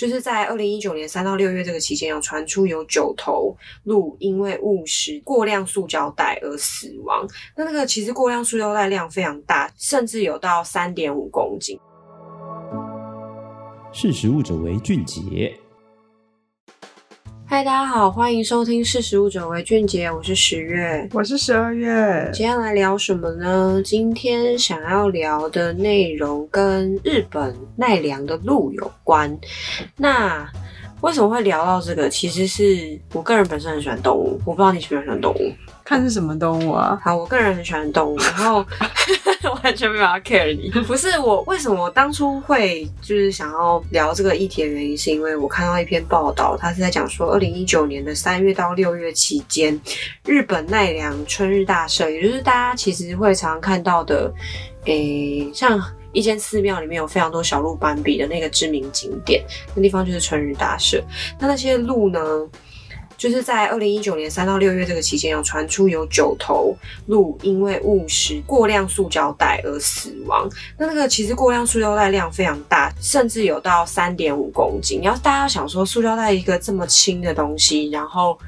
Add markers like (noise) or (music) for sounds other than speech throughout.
就是在二零一九年三到六月这个期间，有传出有九头鹿因为误食过量塑胶袋而死亡。那那个其实过量塑胶袋量非常大，甚至有到三点五公斤。识食物者为俊杰。嗨，大家好，欢迎收听《识食物者为俊杰》，我是十月，我是十二月。今天来聊什么呢？今天想要聊的内容跟日本奈良的鹿有关。那为什么会聊到这个？其实是我个人本身很喜欢动物，我不知道你喜不喜欢动物。看是什么动物啊？好，我个人很喜欢动物，(laughs) 然后 (laughs) 完全没有要 care 你。不是我，为什么我当初会就是想要聊这个议题的原因，是因为我看到一篇报道，它是在讲说，二零一九年的三月到六月期间，日本奈良春日大社，也就是大家其实会常常看到的，诶、欸，像一间寺庙里面有非常多小鹿斑比的那个知名景点，那地方就是春日大社。那那些鹿呢？就是在二零一九年三到六月这个期间，有传出有九头鹿因为误食过量塑胶袋而死亡。那那个其实过量塑胶袋量非常大，甚至有到三点五公斤。要大家想说，塑胶袋一个这么轻的东西，然后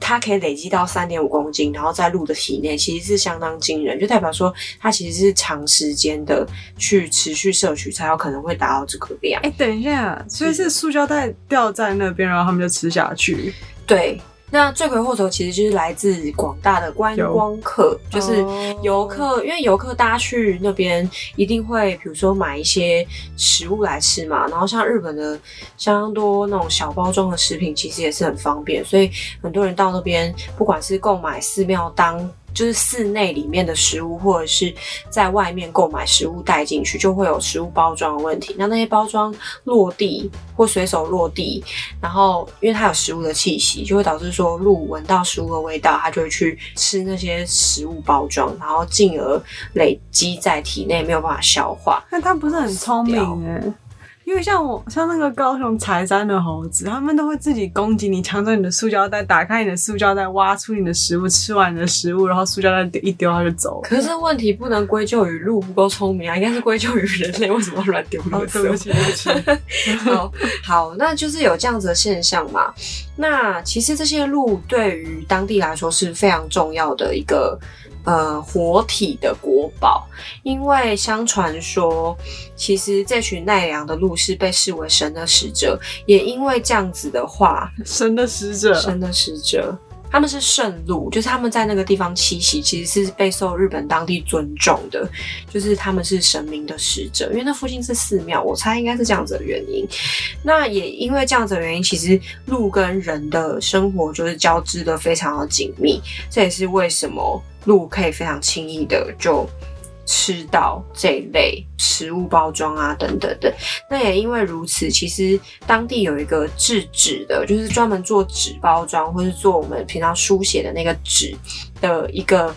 它可以累积到三点五公斤，然后在鹿的体内，其实是相当惊人，就代表说它其实是长时间的去持续摄取，才有可能会达到这个量。哎、欸，等一下，所以是塑胶袋掉在那边，然后他们就吃下去。对，那罪魁祸首其实就是来自广大的观光客，就是游客，因为游客大家去那边一定会，比如说买一些食物来吃嘛，然后像日本的相当多那种小包装的食品，其实也是很方便，所以很多人到那边，不管是购买寺庙当。就是室内里面的食物，或者是在外面购买食物带进去，就会有食物包装的问题。那那些包装落地或随手落地，然后因为它有食物的气息，就会导致说鹿闻到食物的味道，它就会去吃那些食物包装，然后进而累积在体内，没有办法消化。那它不是很聪明诶？因为像我，像那个高雄柴山的猴子，他们都会自己攻击你，抢走你的塑胶袋，打开你的塑胶袋，挖出你的食物，吃完你的食物，然后塑胶袋一丢，它就走。可是问题不能归咎于鹿不够聪明啊，应该是归咎于人类为什么乱丢垃圾。对不起，对不起。(laughs) 好，好，那就是有这样子的现象嘛。那其实这些鹿对于当地来说是非常重要的一个。呃，活体的国宝，因为相传说，其实这群奈良的鹿是被视为神的使者，也因为这样子的话，神的使者，神的使者。他们是圣路，就是他们在那个地方栖息，其实是备受日本当地尊重的，就是他们是神明的使者，因为那附近是寺庙，我猜应该是这样子的原因。那也因为这样子的原因，其实鹿跟人的生活就是交织的非常的紧密，这也是为什么鹿可以非常轻易的就。吃到这类食物包装啊，等等的。那也因为如此，其实当地有一个制纸的，就是专门做纸包装，或是做我们平常书写的那个纸的一个。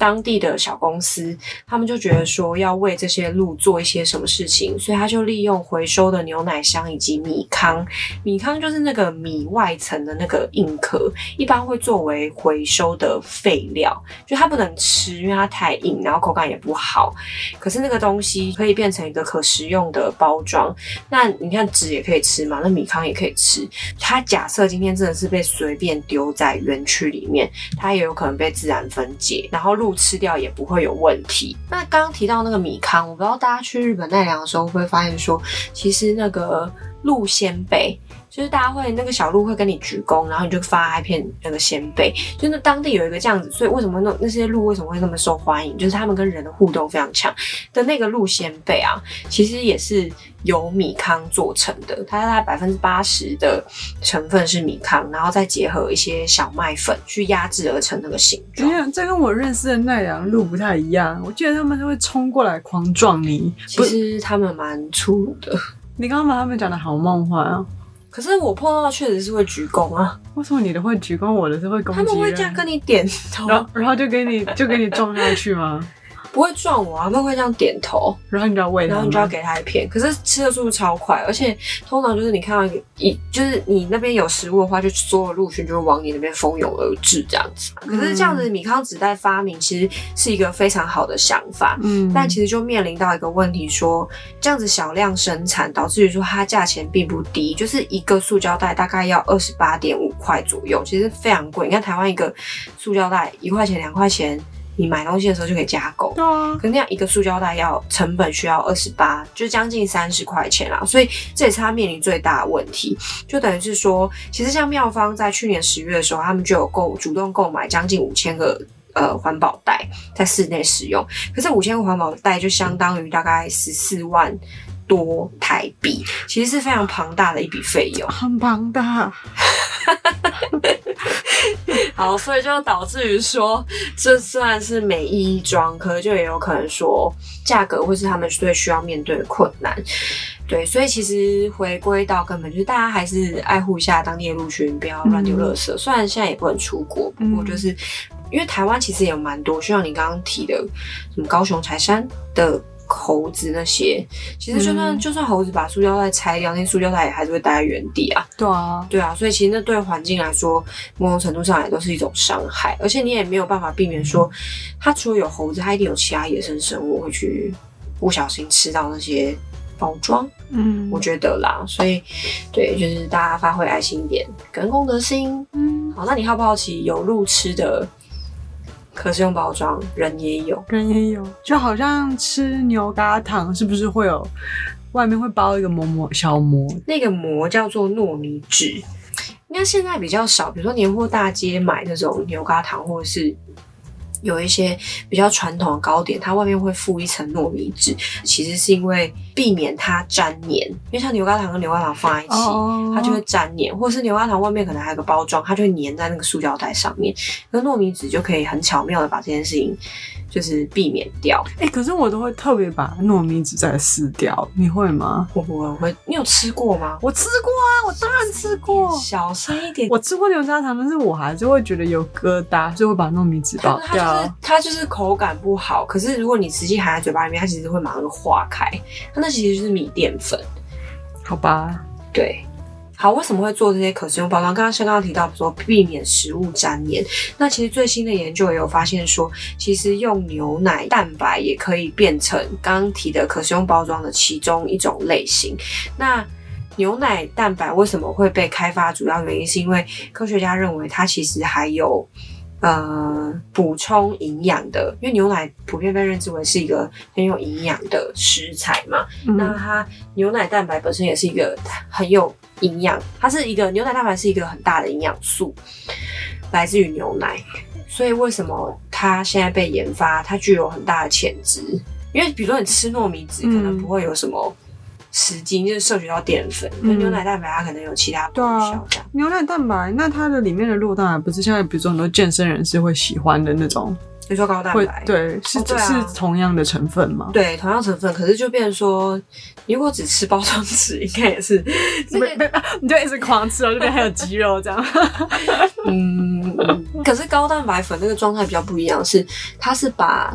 当地的小公司，他们就觉得说要为这些鹿做一些什么事情，所以他就利用回收的牛奶箱以及米糠。米糠就是那个米外层的那个硬壳，一般会作为回收的废料，就它不能吃，因为它太硬，然后口感也不好。可是那个东西可以变成一个可食用的包装。那你看纸也可以吃嘛，那米糠也可以吃。它假设今天真的是被随便丢在园区里面，它也有可能被自然分解，然后鹿。吃掉也不会有问题。那刚刚提到那个米糠，我不知道大家去日本奈良的时候会不会发现说，其实那个鹿仙贝。就是大家会那个小鹿会跟你鞠躬，然后你就发一片那个仙贝。就那当地有一个这样子，所以为什么那那些鹿为什么会那么受欢迎？就是他们跟人的互动非常强的那个鹿仙贝啊，其实也是由米糠做成的。它大概百分之八十的成分是米糠，然后再结合一些小麦粉去压制而成那个形状。这跟我认识的奈良鹿不太一样。我记得他们都会冲过来狂撞你。其实他们蛮粗鲁的。你刚刚把他们讲的好梦幻啊！可是我碰到的确实是会鞠躬啊！为什么你的会鞠躬，我的是会攻击？他们会这样跟你点头，然后然后就给你就给你撞下去吗？不会撞我啊，他们会这样点头，然后你就要喂他，然后你就要给它一片。可是吃的速度超快，而且通常就是你看到一，就是你那边有食物的话，就所有陆巡就会往你那边蜂拥而至这样子。可是这样子，米糠纸袋发明其实是一个非常好的想法，嗯，但其实就面临到一个问题说，说这样子小量生产，导致于说它价钱并不低，就是一个塑胶袋大概要二十八点五块左右，其实非常贵。你看台湾一个塑胶袋一块钱两块钱。你买东西的时候就可以加购，对啊，可是那样一个塑胶袋要成本需要二十八，就将近三十块钱啦，所以这也是他面临最大的问题。就等于是说，其实像妙方在去年十月的时候，他们就有购主动购买将近五千个呃环保袋在室内使用，可是五千个环保袋就相当于大概十四万多台币，其实是非常庞大的一笔费用，很庞大。(laughs) 好，所以就导致于说，这虽然是美意一桩，可是就也有可能说，价格会是他们最需要面对的困难。对，所以其实回归到根本，就是大家还是爱护一下当地的陆巡，不要乱丢垃圾。嗯、虽然现在也不能出国，不过就是因为台湾其实也有蛮多，就像你刚刚提的，什么高雄柴山的。猴子那些，其实就算、嗯、就算猴子把塑胶袋拆掉，那塑胶袋也还是会待在原地啊。对啊，对啊，所以其实那对环境来说，某种程度上也都是一种伤害。而且你也没有办法避免说，它除了有猴子，它一定有其他野生生物会去不小心吃到那些包装。嗯，我觉得啦，所以对，就是大家发挥爱心一点，感恩公德心。嗯，好，那你好不好奇有路吃的？可是用包装，人也有，人也有，就好像吃牛轧糖，是不是会有外面会包一个膜膜小膜？那个膜叫做糯米纸，应该现在比较少，比如说年货大街买那种牛轧糖，或者是。有一些比较传统的糕点，它外面会附一层糯米纸，其实是因为避免它粘黏。因为像牛轧糖跟牛轧糖放在一起，oh. 它就会粘黏，或者是牛轧糖外面可能还有个包装，它就会粘在那个塑胶袋上面。那糯米纸就可以很巧妙的把这件事情。就是避免掉，哎、欸，可是我都会特别把糯米纸再撕掉，你会吗？我不会，我会。你有吃过吗？我吃过啊，我当然吃过。小声一点。我吃过牛轧糖，但是我还是会觉得有疙瘩，就会把糯米纸剥掉。它就是它就是口感不好，可是如果你实际含在嘴巴里面，它其实会马上化开。它那其实就是米淀粉，好吧？对。好，为什么会做这些可食用包装？刚刚像刚刚提到说避免食物粘黏，那其实最新的研究也有发现说，其实用牛奶蛋白也可以变成刚刚提的可食用包装的其中一种类型。那牛奶蛋白为什么会被开发？主要原因是因为科学家认为它其实还有。呃，补充营养的，因为牛奶普遍被认知为是一个很有营养的食材嘛。嗯、那它牛奶蛋白本身也是一个很有营养，它是一个牛奶蛋白是一个很大的营养素，来自于牛奶。所以为什么它现在被研发，它具有很大的潜质？因为比如说你吃糯米纸，可能不会有什么。十斤就是摄取到淀粉，跟、嗯、牛奶蛋白它可能有其他功效。对啊，牛奶蛋白，那它的里面的酪蛋白不是现在比如说很多健身人士会喜欢的那种？比如说高蛋白，对，是、哦对啊、是同样的成分吗？对，同样成分，可是就变成说，如果只吃包装纸，应该也是，(laughs) 那个、(laughs) 你就一直狂吃哦，这边还有肌肉这样。(laughs) 嗯，可是高蛋白粉那个状态比较不一样，是它是把。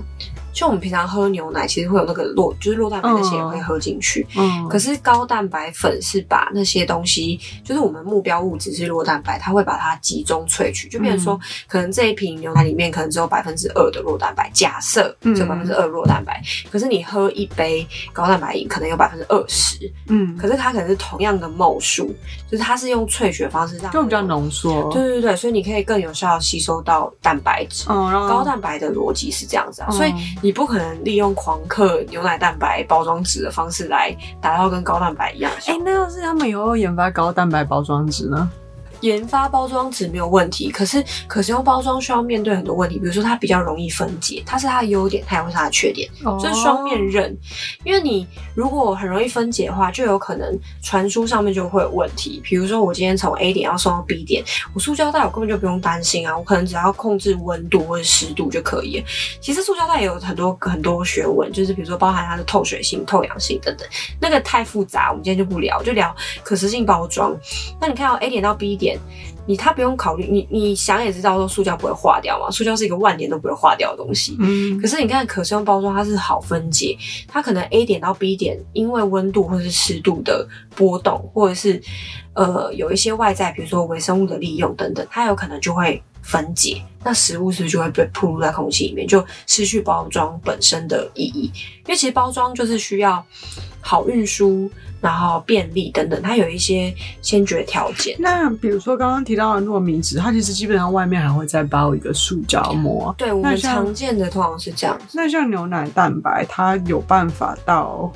就我们平常喝牛奶，其实会有那个酪，就是酪蛋白那些也会喝进去。嗯。可是高蛋白粉是把那些东西，就是我们目标物质是酪蛋白，它会把它集中萃取，就变成说，嗯、可能这一瓶牛奶里面可能只有百分之二的酪蛋白，假设只有百分之二酪蛋白。嗯、可是你喝一杯高蛋白饮，可能有百分之二十。嗯。可是它可能是同样的 mol 数，就是它是用萃取的方式让，就比较浓缩。对对对，所以你可以更有效吸收到蛋白质。嗯。高蛋白的逻辑是这样子啊，嗯、所以。你不可能利用狂嗑牛奶蛋白包装纸的方式来达到跟高蛋白一样。哎、欸，那要是他们有研发高蛋白包装纸呢？研发包装纸没有问题，可是可食用包装需要面对很多问题，比如说它比较容易分解，它是它的优点，它也会是它的缺点，这、oh. 是双面刃。因为你如果很容易分解的话，就有可能传输上面就会有问题。比如说我今天从 A 点要送到 B 点，我塑胶袋我根本就不用担心啊，我可能只要控制温度或者湿度就可以了。其实塑胶袋也有很多很多学问，就是比如说包含它的透水性、透氧性等等，那个太复杂，我们今天就不聊，就聊可食性包装。那你看到 A 点到 B 点。点，你它不用考虑，你你想也知道说塑胶不会化掉嘛，塑胶是一个万年都不会化掉的东西。嗯，可是你看可食用包装，它是好分解，它可能 A 点到 B 点，因为温度或是湿度的波动，或者是呃有一些外在，比如说微生物的利用等等，它有可能就会分解，那食物是不是就会被暴露在空气里面，就失去包装本身的意义？因为其实包装就是需要好运输。然后便利等等，它有一些先决条件。那比如说刚刚提到的糯米纸，它其实基本上外面还会再包一个塑胶膜。对，我们常见的通常是这样子。那像牛奶蛋白，它有办法到？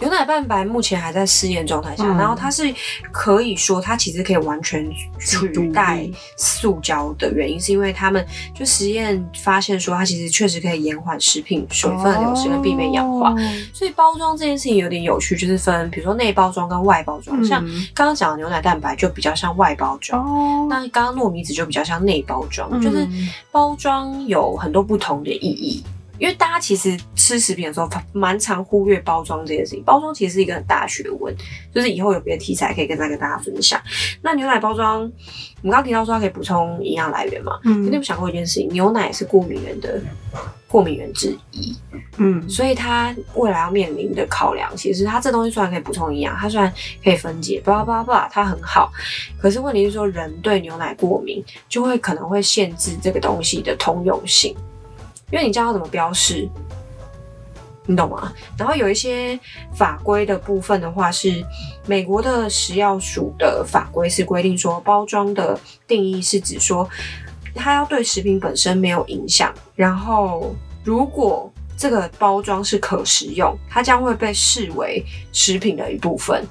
牛奶蛋白目前还在试验状态下，嗯、然后它是可以说它其实可以完全取代塑胶的原因，是因为他们就实验发现说它其实确实可以延缓食品水分的流失跟避免氧化。哦、所以包装这件事情有点有趣，就是分比如说内包装跟外包装。嗯、像刚刚讲的牛奶蛋白就比较像外包装，哦、那刚刚糯米纸就比较像内包装，嗯、就是包装有很多不同的意义。因为大家其实吃食品的时候，蛮常忽略包装这件事情。包装其实是一个很大的学问，就是以后有别的题材可以跟再跟大家分享。那牛奶包装，我们刚刚提到说它可以补充营养来源嘛？嗯，你有没有想过一件事情？牛奶是过敏源的过敏源之一。嗯，所以它未来要面临的考量，其实它这东西虽然可以补充营养，它虽然可以分解，巴拉巴拉巴拉，它很好。可是问题是说，人对牛奶过敏，就会可能会限制这个东西的通用性。因为你知道它怎么标示，你懂吗？然后有一些法规的部分的话，是美国的食药署的法规是规定说，包装的定义是指说，它要对食品本身没有影响。然后，如果这个包装是可食用，它将会被视为食品的一部分。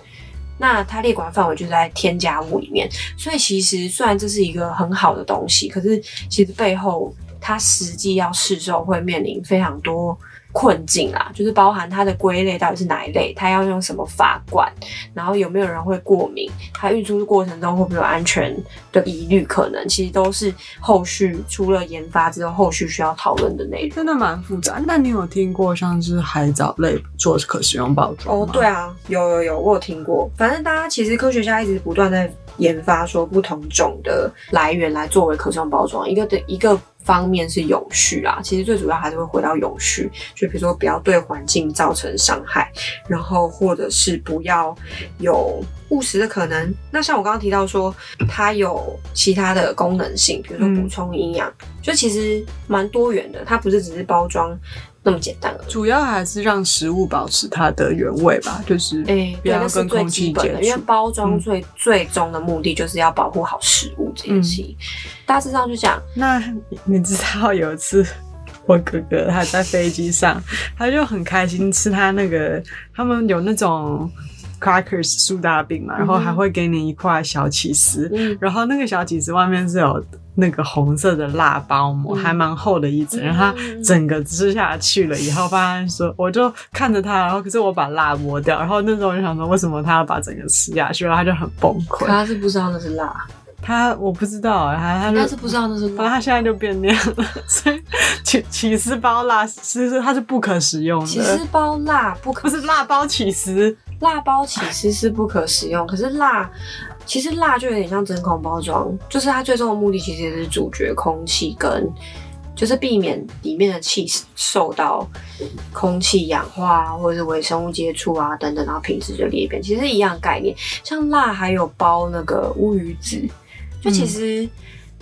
那它列管范围就在添加物里面。所以，其实虽然这是一个很好的东西，可是其实背后。它实际要试售会面临非常多困境啊，就是包含它的归类到底是哪一类，它要用什么法管，然后有没有人会过敏，它运输的过程中会不会有安全的疑虑可能，其实都是后续除了研发之后，后续需要讨论的内容。真的蛮复杂。那你有听过像是海藻类做可食用包装？哦，对啊，有有有，我有听过。反正大家其实科学家一直不断在研发说不同种的来源来作为可食用包装，一个的一个。方面是永续啦，其实最主要还是会回到永续，就比如说不要对环境造成伤害，然后或者是不要有误食的可能。那像我刚刚提到说，它有其他的功能性，比如说补充营养，嗯、就其实蛮多元的，它不是只是包装。那么简单了，主要还是让食物保持它的原味吧，就是哎，不要跟空气接触。因为包装最、嗯、最终的目的就是要保护好食物这件事情。嗯、大致上就讲，那你知道有一次我哥哥他在飞机上，他就很开心吃他那个，他们有那种。Crackers 苏打饼嘛，然后还会给你一块小起司，嗯、然后那个小起司外面是有那个红色的辣包膜，嗯、还蛮厚的一层，然后他整个吃下去了以后，发现说，我就看着他，然后可是我把辣剥掉，然后那时候我就想说，为什么他要把整个吃下去？然后他就很崩溃。他是不知道那是辣，他我不知道，他他他是不知道那是反正，他现在就变那样了，所以起起司包辣其实它是不可食用的，起司包辣不可，不是辣包起司。蜡包起司是不可食用，可是辣其实辣就有点像真空包装，就是它最终的目的其实也是阻绝空气跟，就是避免里面的气受到空气氧化啊或者是微生物接触啊等等，然后品质就裂变，其实一样概念。像辣还有包那个乌鱼子，就其实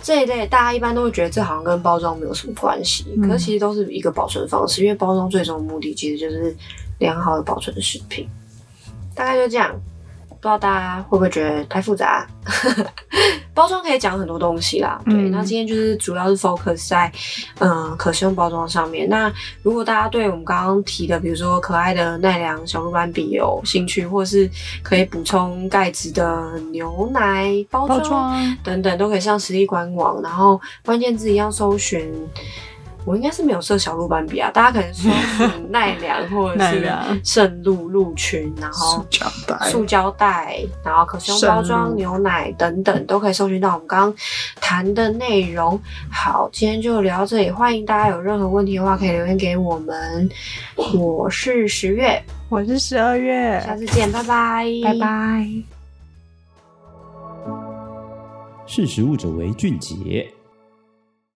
这一类大家一般都会觉得这好像跟包装没有什么关系，可是其实都是一个保存方式，因为包装最终的目的其实就是良好的保存食品。大概就这样，不知道大家会不会觉得太复杂？(laughs) 包装可以讲很多东西啦，对。嗯、那今天就是主要是 focus 在嗯可食用包装上面。那如果大家对我们刚刚提的，比如说可爱的奈良小鹿斑比有兴趣，或是可以补充钙质的牛奶包装等等，都可以上实力官网，然后关键字一样搜寻。我应该是没有设小鹿斑比啊，大家可能说奈良或者是圣鹿鹿群，然后塑胶袋、塑胶袋，然后可食用包装牛奶等等，都可以搜寻到我们刚刚谈的内容。好，今天就聊到这里，欢迎大家有任何问题的话可以留言给我们。我是十月，我是十二月，下次见，拜拜，拜拜。识时务者为俊杰。